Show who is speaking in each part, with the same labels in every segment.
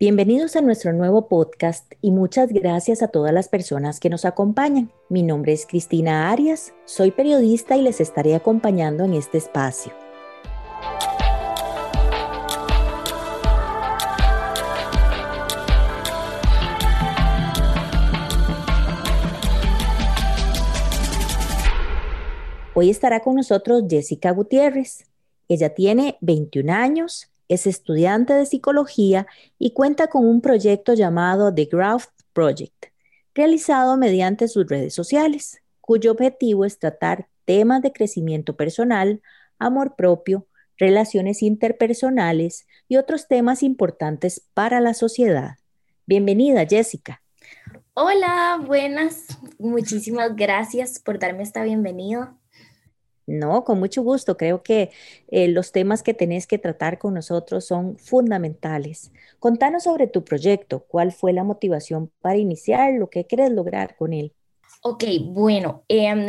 Speaker 1: Bienvenidos a nuestro nuevo podcast y muchas gracias a todas las personas que nos acompañan. Mi nombre es Cristina Arias, soy periodista y les estaré acompañando en este espacio. Hoy estará con nosotros Jessica Gutiérrez. Ella tiene 21 años, es estudiante de psicología y cuenta con un proyecto llamado The Growth Project, realizado mediante sus redes sociales, cuyo objetivo es tratar temas de crecimiento personal, amor propio, relaciones interpersonales y otros temas importantes para la sociedad. Bienvenida, Jessica.
Speaker 2: Hola, buenas. Muchísimas gracias por darme esta bienvenida.
Speaker 1: No, con mucho gusto. Creo que eh, los temas que tenés que tratar con nosotros son fundamentales. Contanos sobre tu proyecto. ¿Cuál fue la motivación para iniciar? ¿Lo que quieres lograr con él?
Speaker 2: Ok, bueno, em,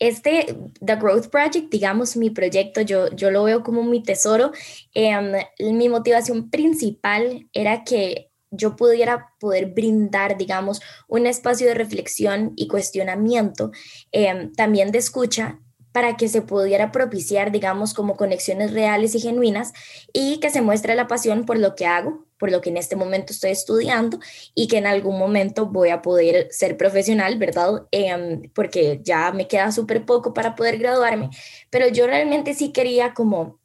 Speaker 2: este, The Growth Project, digamos, mi proyecto, yo, yo lo veo como mi tesoro. Em, mi motivación principal era que yo pudiera poder brindar, digamos, un espacio de reflexión y cuestionamiento, em, también de escucha para que se pudiera propiciar, digamos, como conexiones reales y genuinas y que se muestre la pasión por lo que hago, por lo que en este momento estoy estudiando y que en algún momento voy a poder ser profesional, ¿verdad? Em, porque ya me queda súper poco para poder graduarme, pero yo realmente sí quería como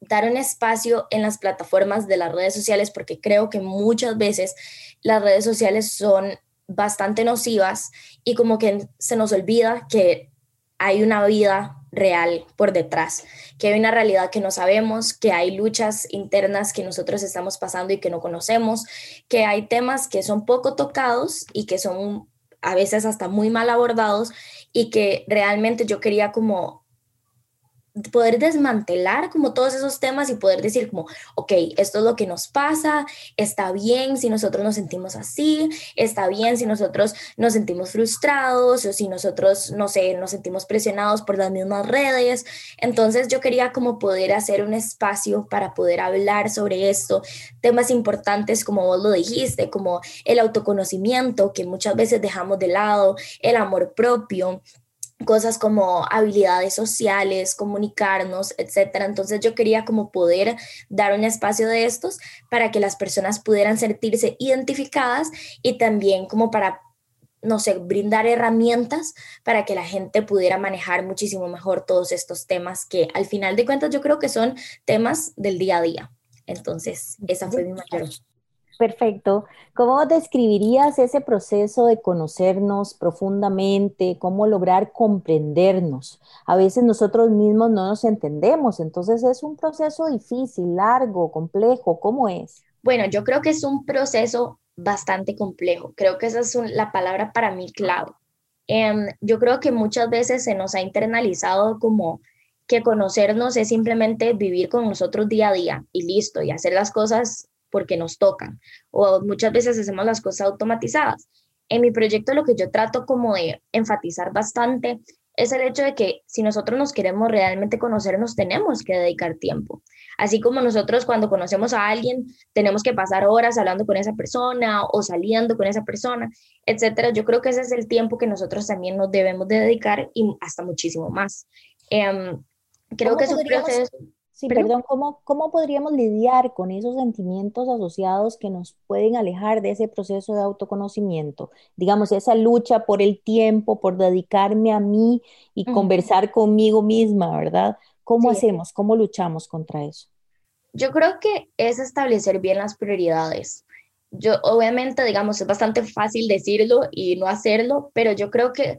Speaker 2: dar un espacio en las plataformas de las redes sociales porque creo que muchas veces las redes sociales son bastante nocivas y como que se nos olvida que hay una vida real por detrás, que hay una realidad que no sabemos, que hay luchas internas que nosotros estamos pasando y que no conocemos, que hay temas que son poco tocados y que son a veces hasta muy mal abordados y que realmente yo quería como poder desmantelar como todos esos temas y poder decir como, ok, esto es lo que nos pasa, está bien si nosotros nos sentimos así, está bien si nosotros nos sentimos frustrados o si nosotros, no sé, nos sentimos presionados por las mismas redes. Entonces yo quería como poder hacer un espacio para poder hablar sobre esto, temas importantes como vos lo dijiste, como el autoconocimiento que muchas veces dejamos de lado, el amor propio cosas como habilidades sociales, comunicarnos, etcétera. Entonces yo quería como poder dar un espacio de estos para que las personas pudieran sentirse identificadas y también como para no sé, brindar herramientas para que la gente pudiera manejar muchísimo mejor todos estos temas que al final de cuentas yo creo que son temas del día a día. Entonces, esa fue mi mayor
Speaker 1: Perfecto. ¿Cómo describirías ese proceso de conocernos profundamente? ¿Cómo lograr comprendernos? A veces nosotros mismos no nos entendemos, entonces es un proceso difícil, largo, complejo. ¿Cómo es?
Speaker 2: Bueno, yo creo que es un proceso bastante complejo. Creo que esa es la palabra para mí clave. Em, yo creo que muchas veces se nos ha internalizado como que conocernos es simplemente vivir con nosotros día a día y listo, y hacer las cosas porque nos tocan o muchas veces hacemos las cosas automatizadas. En mi proyecto lo que yo trato como de enfatizar bastante es el hecho de que si nosotros nos queremos realmente conocer, nos tenemos que dedicar tiempo. Así como nosotros cuando conocemos a alguien, tenemos que pasar horas hablando con esa persona o saliendo con esa persona, etcétera. Yo creo que ese es el tiempo que nosotros también nos debemos de dedicar y hasta muchísimo más. Em, creo que es un proceso
Speaker 1: Sí, perdón, ¿cómo, ¿cómo podríamos lidiar con esos sentimientos asociados que nos pueden alejar de ese proceso de autoconocimiento? Digamos, esa lucha por el tiempo, por dedicarme a mí y conversar conmigo misma, ¿verdad? ¿Cómo hacemos? ¿Cómo luchamos contra eso?
Speaker 2: Yo creo que es establecer bien las prioridades. Yo, obviamente, digamos, es bastante fácil decirlo y no hacerlo, pero yo creo que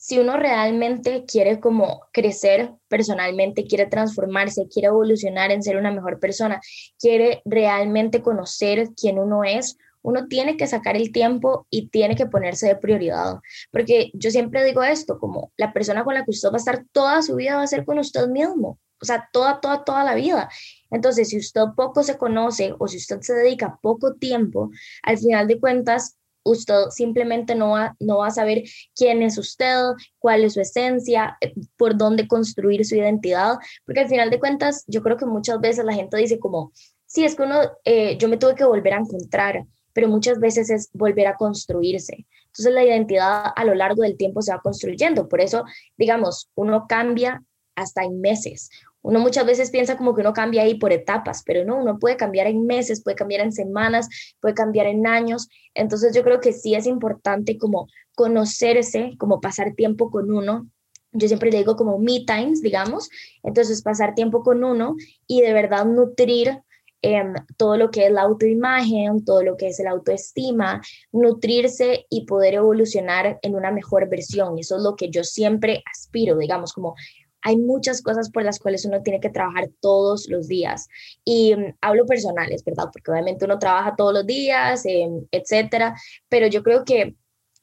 Speaker 2: si uno realmente quiere como crecer personalmente, quiere transformarse, quiere evolucionar en ser una mejor persona, quiere realmente conocer quién uno es, uno tiene que sacar el tiempo y tiene que ponerse de prioridad. Porque yo siempre digo esto, como la persona con la que usted va a estar toda su vida va a ser con usted mismo, o sea, toda, toda, toda la vida. Entonces, si usted poco se conoce o si usted se dedica poco tiempo, al final de cuentas, usted simplemente no va, no va a saber quién es usted, cuál es su esencia, eh, por dónde construir su identidad, porque al final de cuentas yo creo que muchas veces la gente dice como, sí, es que uno, eh, yo me tuve que volver a encontrar, pero muchas veces es volver a construirse. Entonces la identidad a lo largo del tiempo se va construyendo. Por eso, digamos, uno cambia hasta en meses. Uno muchas veces piensa como que uno cambia ahí por etapas, pero no, uno puede cambiar en meses, puede cambiar en semanas, puede cambiar en años. Entonces yo creo que sí es importante como conocerse, como pasar tiempo con uno. Yo siempre le digo como me times, digamos. Entonces pasar tiempo con uno y de verdad nutrir Em, todo lo que es la autoimagen, todo lo que es la autoestima, nutrirse y poder evolucionar en una mejor versión. Eso es lo que yo siempre aspiro, digamos, como hay muchas cosas por las cuales uno tiene que trabajar todos los días. Y um, hablo personales, ¿verdad? Porque obviamente uno trabaja todos los días, em, etcétera, pero yo creo que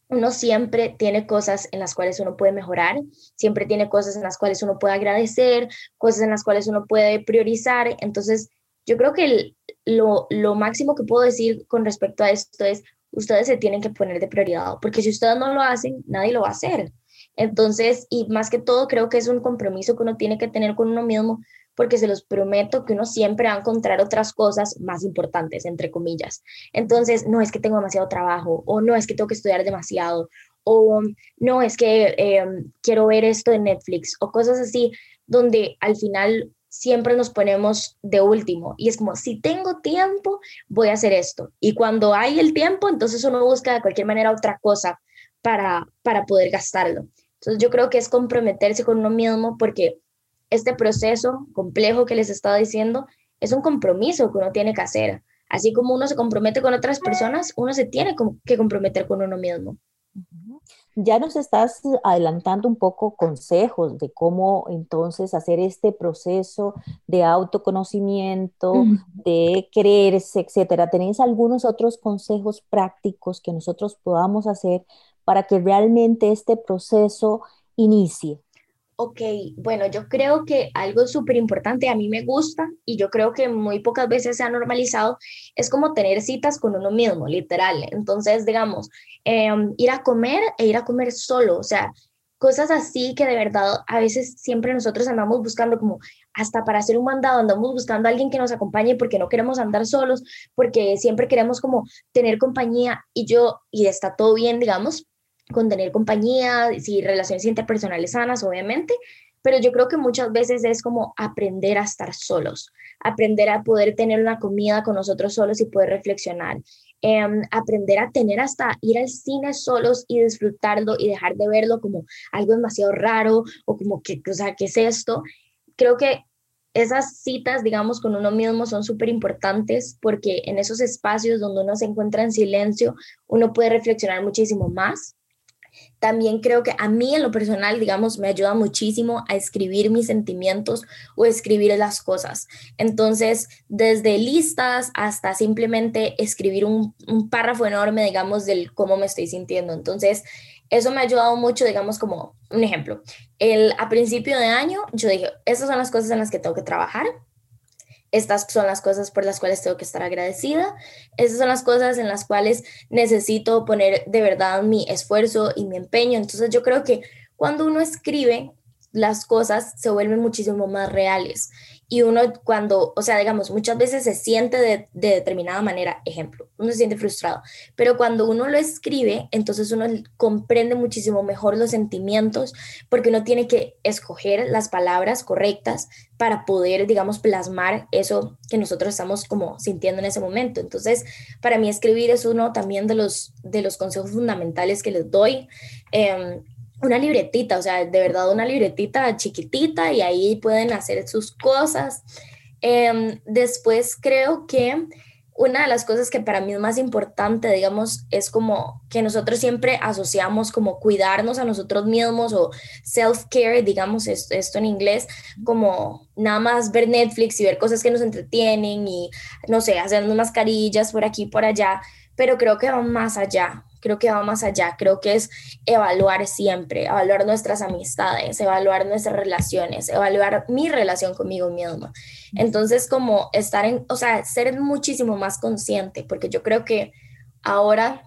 Speaker 2: uno siempre tiene cosas en las cuales uno puede mejorar, siempre tiene cosas en las cuales uno puede agradecer, cosas en las cuales uno puede priorizar. Entonces, yo creo que lo, lo máximo que puedo decir con respecto a esto es, ustedes se tienen que poner de prioridad, porque si ustedes no lo hacen, nadie lo va a hacer. Entonces, y más que todo, creo que es un compromiso que uno tiene que tener con uno mismo, porque se los prometo que uno siempre va a encontrar otras cosas más importantes, entre comillas. Entonces, no es que tengo demasiado trabajo, o no es que tengo que estudiar demasiado, o no es que em, quiero ver esto en Netflix, o cosas así, donde al final siempre nos ponemos de último y es como, si tengo tiempo, voy a hacer esto. Y cuando hay el tiempo, entonces uno busca de cualquier manera otra cosa para, para poder gastarlo. Entonces yo creo que es comprometerse con uno mismo porque este proceso complejo que les estaba diciendo es un compromiso que uno tiene que hacer. Así como uno se compromete con otras personas, uno se tiene que comprometer con uno mismo.
Speaker 1: Ya nos estás adelantando un poco consejos de cómo entonces hacer este proceso de autoconocimiento, de creerse, etcétera. ¿Tenéis algunos otros consejos prácticos que nosotros podamos hacer para que realmente este proceso inicie?
Speaker 2: Ok, bueno, yo creo que algo súper importante, a mí me gusta y yo creo que muy pocas veces se ha normalizado, es como tener citas con uno mismo, literal. Entonces, digamos, em, ir a comer e ir a comer solo, o sea, cosas así que de verdad a veces siempre nosotros andamos buscando como hasta para hacer un mandado, andamos buscando a alguien que nos acompañe porque no queremos andar solos, porque siempre queremos como tener compañía y yo, y está todo bien, digamos, con tener compañía, y relaciones interpersonales sanas, obviamente, pero yo creo que muchas veces es como aprender a estar solos, aprender a poder tener una comida con nosotros solos y poder reflexionar, em, aprender a tener hasta ir al cine solos y disfrutarlo y dejar de verlo como algo demasiado raro o como que, o sea, ¿qué es esto? Creo que esas citas, digamos, con uno mismo son súper importantes porque en esos espacios donde uno se encuentra en silencio, uno puede reflexionar muchísimo más también creo que a mí en lo personal, digamos, me ayuda muchísimo a escribir mis sentimientos o escribir las cosas. Entonces, desde listas hasta simplemente escribir un, párrafo enorme, digamos, del cómo me estoy sintiendo. Entonces, eso me ha ayudado mucho, digamos, como un ejemplo. El, a principio de año, yo dije, estas son las cosas en las que tengo que trabajar estas son las cosas por las cuales tengo que estar agradecida, estas son las cosas en las cuales necesito poner de verdad mi esfuerzo y mi empeño. Entonces yo creo que cuando uno escribe, las cosas se vuelven muchísimo más reales y uno cuando, o sea, digamos, muchas veces se siente de, determinada manera, ejemplo, uno se siente frustrado, pero cuando uno lo escribe, entonces uno comprende muchísimo mejor los sentimientos porque uno tiene que escoger las palabras correctas para poder, digamos, plasmar eso que nosotros estamos como sintiendo en ese momento. Entonces, para mí escribir es uno también de los, de los consejos fundamentales que les doy. Eh, una libretita, o sea, de verdad una libretita chiquitita y ahí pueden hacer sus cosas. Em, después creo que una de las cosas que para mí es más importante, digamos, es como que nosotros siempre asociamos como cuidarnos a nosotros mismos o self-care, digamos esto, esto en inglés, como nada más ver Netflix y ver cosas que nos entretienen y, no sé, hacernos mascarillas por aquí y por allá, pero creo que va más allá creo que va más allá, creo que es evaluar siempre, evaluar nuestras amistades, evaluar nuestras relaciones, evaluar mi relación conmigo misma. Entonces, como estar en, o sea, ser muchísimo más consciente, porque yo creo que ahora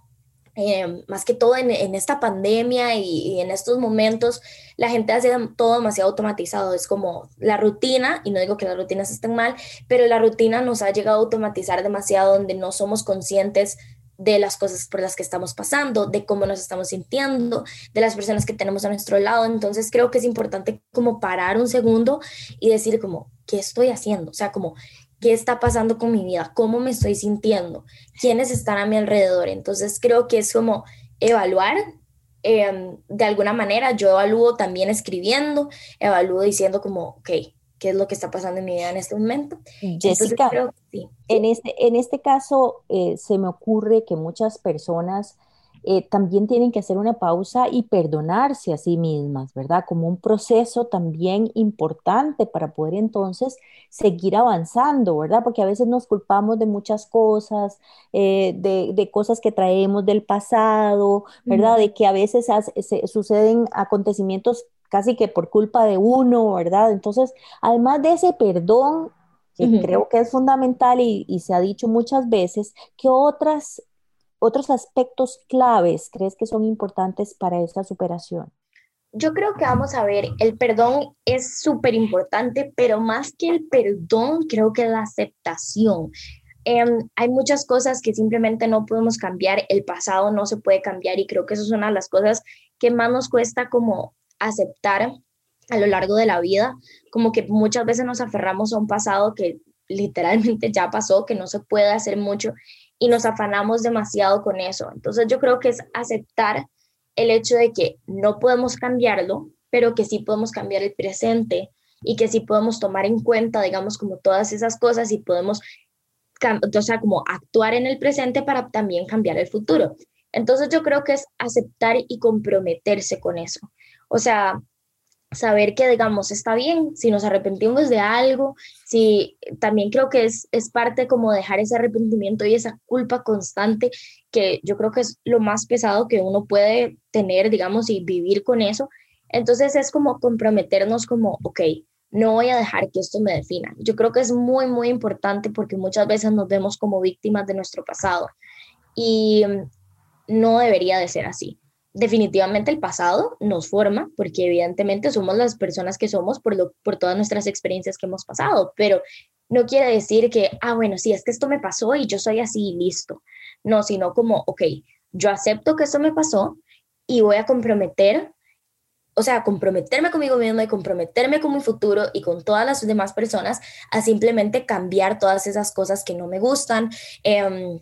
Speaker 2: eh, más que todo en, esta pandemia y, en estos momentos, la gente hace todo demasiado automatizado. Es como la rutina, y no digo que las rutinas estén mal, pero la rutina nos ha llegado a automatizar demasiado donde no somos conscientes de las cosas por las que estamos pasando, de cómo nos estamos sintiendo, de las personas que tenemos a nuestro lado. Entonces creo que es importante como parar un segundo y decir como, ¿qué estoy haciendo? O sea, como, qué está pasando con mi vida, cómo me estoy sintiendo, quiénes están a mi alrededor. Entonces creo que es como evaluar. Em, de alguna manera yo evalúo también escribiendo, evalúo diciendo como, ok, ¿qué es lo que está pasando en mi vida en este momento?
Speaker 1: Jessica, En, este, en este caso eh, se me ocurre que muchas personas eh, también tienen que hacer una pausa y perdonarse a sí mismas, ¿verdad? Como un proceso también importante para poder entonces seguir avanzando, ¿verdad? Porque a veces nos culpamos de muchas cosas, eh, de, cosas que traemos del pasado, ¿verdad? De que a veces suceden acontecimientos casi que por culpa de uno, ¿verdad? Entonces, además de ese perdón, que creo que es fundamental y, y, se ha dicho muchas veces, ¿qué otras otros aspectos claves crees que son importantes para esta superación?
Speaker 2: Yo creo que vamos a ver, el perdón es súper importante, pero más que el perdón, creo que la aceptación. Em, hay muchas cosas que simplemente no podemos cambiar, el pasado no se puede cambiar y creo que eso es una de las cosas que más nos cuesta como aceptar a lo largo de la vida, como que muchas veces nos aferramos a un pasado que literalmente ya pasó, que no se puede hacer mucho y nos afanamos demasiado con eso. Entonces yo creo que es aceptar el hecho de que no podemos cambiarlo, pero que sí podemos cambiar el presente y que sí podemos tomar en cuenta, digamos, como todas esas cosas y podemos, o como actuar en el presente para también cambiar el futuro. Entonces yo creo que es aceptar y comprometerse con eso. O sea, saber que, digamos, está bien, si nos arrepentimos de algo, si también creo que es, es parte como dejar ese arrepentimiento y esa culpa constante, que yo creo que es lo más pesado que uno puede tener, digamos, y vivir con eso. Entonces es como comprometernos como, ok, no voy a dejar que esto me defina. Yo creo que es muy, muy importante porque muchas veces nos vemos como víctimas de nuestro pasado y no debería de ser así definitivamente el pasado nos forma, porque evidentemente somos las personas que somos por, lo, por todas nuestras experiencias que hemos pasado, pero no quiere decir que, ah, bueno, sí, es que esto me pasó y yo soy así listo. No, sino como, ok, yo acepto que esto me pasó y voy a comprometer, o sea, comprometerme conmigo mismo y comprometerme con mi futuro y con todas las demás personas a simplemente cambiar todas esas cosas que no me gustan. Em,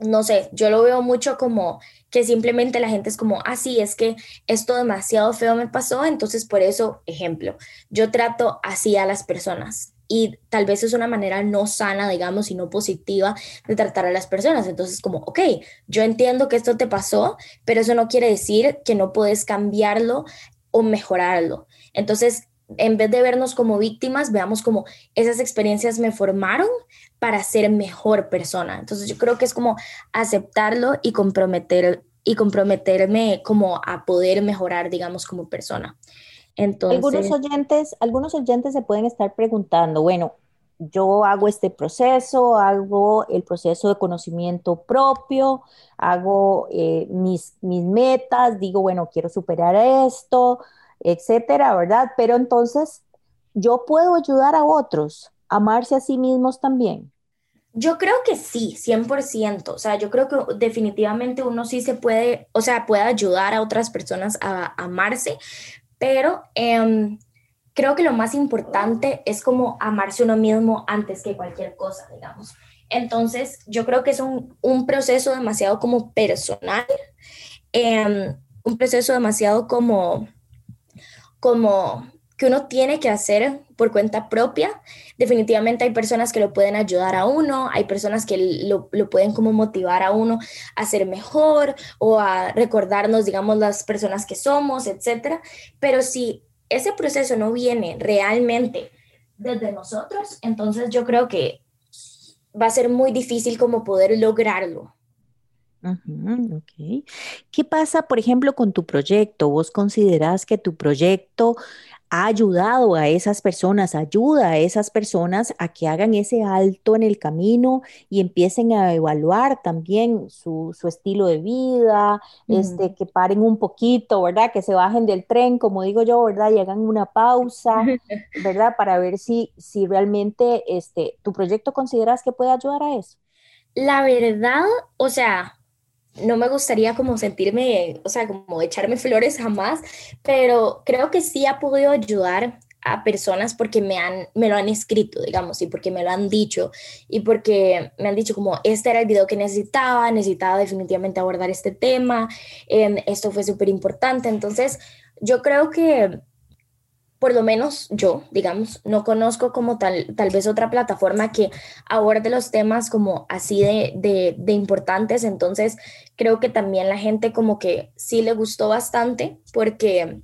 Speaker 2: no sé, yo lo veo mucho como que simplemente la gente es como, ah, sí, es que esto demasiado feo me pasó, entonces por eso, ejemplo, yo trato así a las personas y tal vez es una manera no sana, digamos, y no positiva de tratar a las personas. Entonces, como, ok, yo entiendo que esto te pasó, pero eso no quiere decir que no puedes cambiarlo o mejorarlo. Entonces, en vez de vernos como víctimas, veamos como esas experiencias me formaron para ser mejor persona. Entonces yo creo que es como aceptarlo y comprometer y comprometerme como a poder mejorar, digamos, como persona.
Speaker 1: Entonces, algunos oyentes, algunos oyentes se pueden estar preguntando, bueno, yo hago este proceso, hago el proceso de conocimiento propio, hago eh, mis, mis metas, digo, bueno, quiero superar esto, etcétera, ¿verdad? Pero entonces, ¿yo puedo ayudar a otros a amarse a sí mismos también?
Speaker 2: Yo creo que sí, 100%. O sea, yo creo que definitivamente uno sí se puede, o sea, puede ayudar a otras personas a, amarse, pero em, creo que lo más importante es como amarse uno mismo antes que cualquier cosa, digamos. Entonces, yo creo que es un, un proceso demasiado como personal, em, un proceso demasiado como como que uno tiene que hacer por cuenta propia. Definitivamente hay personas que lo pueden ayudar a uno, hay personas que lo, pueden como motivar a uno a ser mejor o a recordarnos, digamos, las personas que somos, etc. Pero si ese proceso no viene realmente desde nosotros, entonces yo creo que va a ser muy difícil como poder lograrlo.
Speaker 1: ¿Qué pasa, por ejemplo, con tu proyecto? ¿Vos considerás que tu proyecto ha ayudado a esas personas, ayuda a esas personas a que hagan ese alto en el camino y empiecen a evaluar también su, estilo de vida, este, que paren un poquito, ¿verdad? Que se bajen del tren, como digo yo, ¿verdad? Y hagan una pausa, ¿verdad? Para ver si, si realmente este, tu proyecto consideras que puede ayudar a eso.
Speaker 2: La verdad, o sea, no me gustaría como sentirme, o sea, como echarme flores jamás, pero creo que sí ha podido ayudar a personas porque me, han, me lo han escrito, digamos, y porque me lo han dicho, y porque me han dicho como, este era el video que necesitaba, necesitaba definitivamente abordar este tema, em, esto fue súper importante, entonces yo creo que por lo menos yo, digamos, no conozco como tal, tal vez otra plataforma que aborde los temas como así de, de, importantes, entonces creo que también la gente como que sí le gustó bastante porque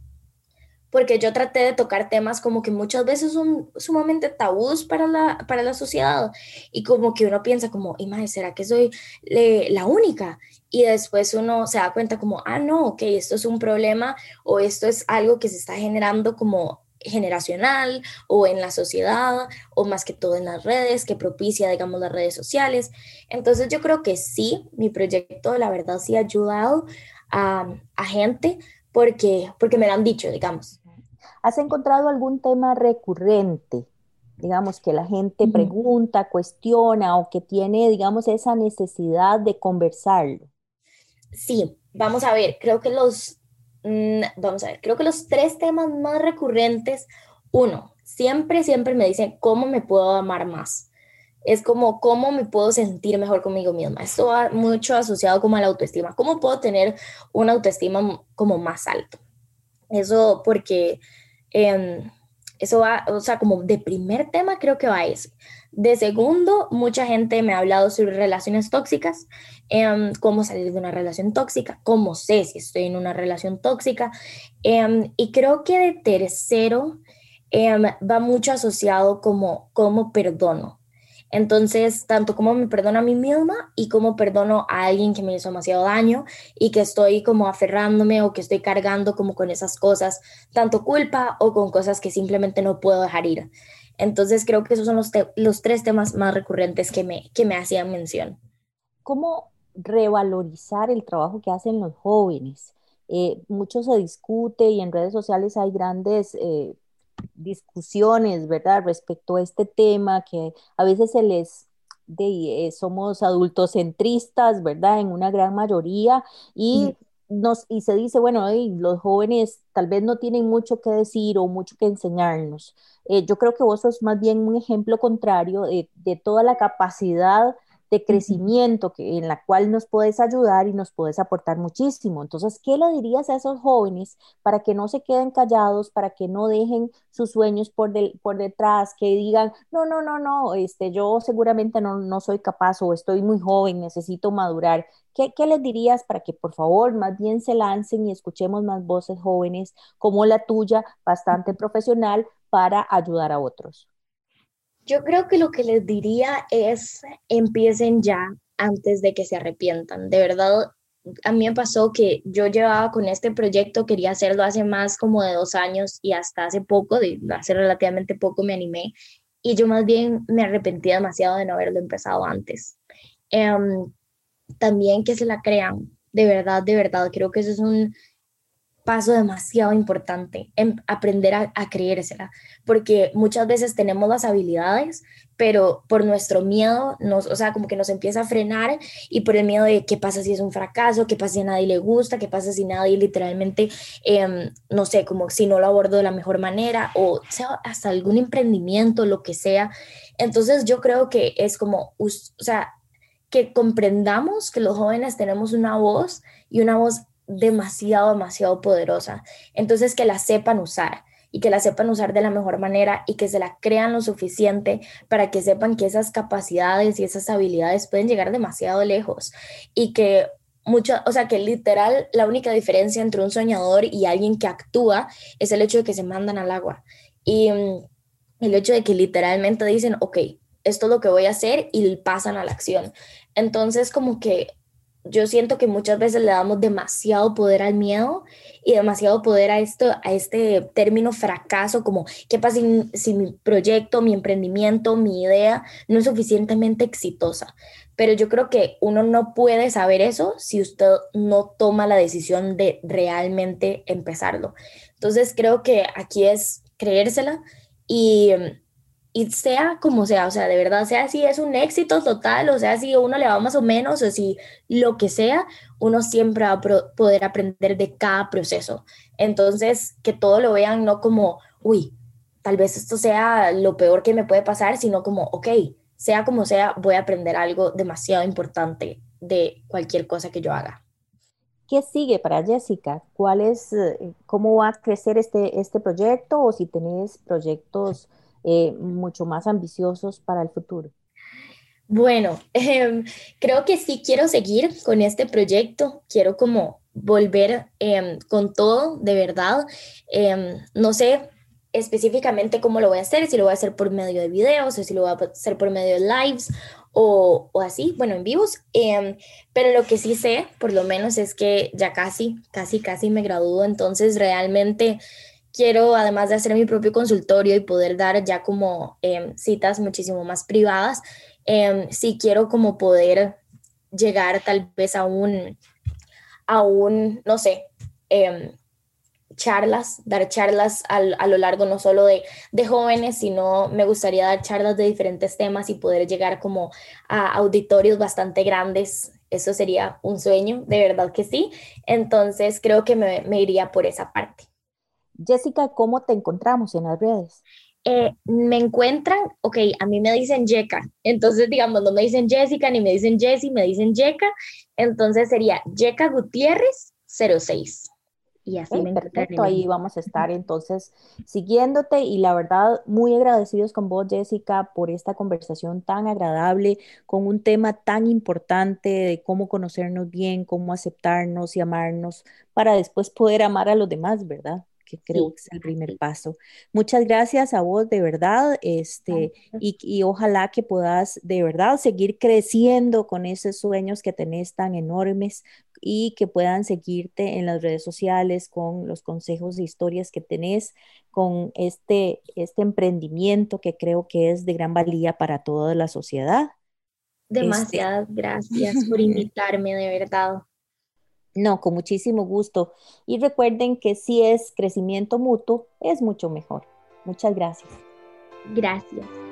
Speaker 2: porque yo traté de tocar temas como que muchas veces son sumamente tabús para la, para la sociedad y como que uno piensa como, ¿será que soy la única? Y después uno se da cuenta como, ah, no, ok, esto es un problema o esto es algo que se está generando como generacional o en la sociedad o más que todo en las redes que propicia, digamos, las redes sociales. Entonces yo creo que sí, mi proyecto la verdad sí ha ayudado a, a gente porque, porque me lo han dicho, digamos.
Speaker 1: ¿Has encontrado algún tema recurrente? Digamos que la gente pregunta, cuestiona o que tiene, digamos, esa necesidad de conversarlo.
Speaker 2: Sí, vamos a ver, creo que los Mm, vamos a ver, creo que los tres temas más recurrentes, uno, siempre, siempre me dicen cómo me puedo amar más. Es como cómo me puedo sentir mejor conmigo misma. Esto va mucho asociado como a la autoestima. ¿Cómo puedo tener una autoestima como más alto? Eso porque em, eso va, o sea, como de primer tema creo que va ese. De segundo, mucha gente me ha hablado sobre relaciones tóxicas, em, cómo salir de una relación tóxica, cómo sé si estoy en una relación tóxica. Em, y creo que de tercero em, va mucho asociado como cómo perdono. Entonces, tanto como me perdono a mí misma y como perdono a alguien que me hizo demasiado daño y que estoy como aferrándome o que estoy cargando como con esas cosas, tanto culpa o con cosas que simplemente no puedo dejar ir. Entonces, creo que esos son los, tres temas más recurrentes que me, que me hacían mención.
Speaker 1: ¿Cómo revalorizar el trabajo que hacen los jóvenes? Eh, mucho se discute y en redes sociales hay grandes eh, discusiones, ¿verdad? Respecto a este tema que a veces se les de, eh, somos adultocentristas, ¿verdad? En una gran mayoría y nos y se dice, bueno, los jóvenes tal vez no tienen mucho que decir o mucho que enseñarnos. Eh, yo creo que vos sos más bien un ejemplo contrario de, de toda la capacidad de crecimiento que, en la cual nos puedes ayudar y nos puedes aportar muchísimo. Entonces, ¿qué le dirías a esos jóvenes para que no se queden callados, para que no dejen sus sueños por, por detrás, que digan, no, no, no, no, este, yo seguramente no, no soy capaz o estoy muy joven, necesito madurar? ¿Qué, ¿Qué les dirías para que por favor más bien se lancen y escuchemos más voces jóvenes como la tuya, bastante profesional, para ayudar a otros?
Speaker 2: Yo creo que lo que les diría es empiecen ya antes de que se arrepientan. De verdad, a mí me pasó que yo llevaba con este proyecto, quería hacerlo hace más como de dos años y hasta hace poco, de hace relativamente poco me animé y yo más bien me arrepentí demasiado de no haberlo empezado antes. Em, también que se la crean, de verdad, de verdad, creo que eso es un paso demasiado importante, en aprender a, creérsela, porque muchas veces tenemos las habilidades, pero por nuestro miedo, nos, o sea, como que nos empieza a frenar y por el miedo de qué pasa si es un fracaso, qué pasa si a nadie le gusta, qué pasa si nadie literalmente, em, no sé, como si no lo abordo de la mejor manera o sea, hasta algún emprendimiento, lo que sea. Entonces yo creo que es como, o sea, que comprendamos que los jóvenes tenemos una voz y una voz demasiado, demasiado poderosa. Entonces, que la sepan usar y que la sepan usar de la mejor manera y que se la crean lo suficiente para que sepan que esas capacidades y esas habilidades pueden llegar demasiado lejos y que mucho, o sea, que literal la única diferencia entre un soñador y alguien que actúa es el hecho de que se mandan al agua y mm, el hecho de que literalmente dicen, ok, esto es lo que voy a hacer y pasan a la acción. Entonces, como que yo siento que muchas veces le damos demasiado poder al miedo y demasiado poder a esto, a este término fracaso, como qué pasa si, mi proyecto, mi emprendimiento, mi idea no es suficientemente exitosa. Pero yo creo que uno no puede saber eso si usted no toma la decisión de realmente empezarlo. Entonces creo que aquí es creérsela y y sea como sea, o sea, de verdad, sea si es un éxito total, o sea, si uno le va más o menos, o si lo que sea, uno siempre va a poder aprender de cada proceso. Entonces, que todo lo vean no como, uy, tal vez esto sea lo peor que me puede pasar, sino como, ok, sea como sea, voy a aprender algo demasiado importante de cualquier cosa que yo haga.
Speaker 1: ¿Qué sigue para Jessica? ¿Cuál es, eh, cómo va a crecer este, este proyecto o si tenés proyectos eh, mucho más ambiciosos para el futuro?
Speaker 2: Bueno, em, creo que sí quiero seguir con este proyecto, quiero como volver em, con todo, de verdad. Em, no sé específicamente cómo lo voy a hacer, si lo voy a hacer por medio de videos o si lo voy a hacer por medio de lives o, así, bueno, en vivos. pero lo que sí sé, por lo menos, es que ya casi, casi, casi me gradúo, entonces realmente quiero, además de hacer mi propio consultorio y poder dar ya como em, citas muchísimo más privadas, eh, sí quiero como poder llegar tal vez a un, a un no sé, em, charlas, dar charlas a lo largo no solo de, de, jóvenes, sino me gustaría dar charlas de diferentes temas y poder llegar como a auditorios bastante grandes. Eso sería un sueño, de verdad que sí. Entonces creo que me iría por esa parte.
Speaker 1: Jessica, ¿cómo te encontramos en las redes?
Speaker 2: Eh, me encuentran, ok, a mí me dicen Jeka, entonces digamos, no me dicen Jessica ni me dicen Jessie, me dicen Jeka, entonces sería Jeka Gutiérrez 06.
Speaker 1: Y así me perfecto, ahí vamos a estar entonces siguiéndote y la verdad muy agradecidos con vos Jessica por esta conversación tan agradable con un tema tan importante de cómo conocernos bien, cómo aceptarnos y amarnos para después poder amar a los demás, ¿verdad? Que creo que es el primer paso. Muchas gracias a vos, de verdad, este, y, y, ojalá que puedas de verdad seguir creciendo con esos sueños que tenés tan enormes y que puedan seguirte en las redes sociales con los consejos e historias que tenés, con este, este emprendimiento que creo que es de gran valía para toda la sociedad.
Speaker 2: Este Demasiadas gracias por invitarme, de verdad.
Speaker 1: No, con muchísimo gusto. Y recuerden que si es crecimiento mutuo, es mucho mejor. Muchas gracias.
Speaker 2: Gracias.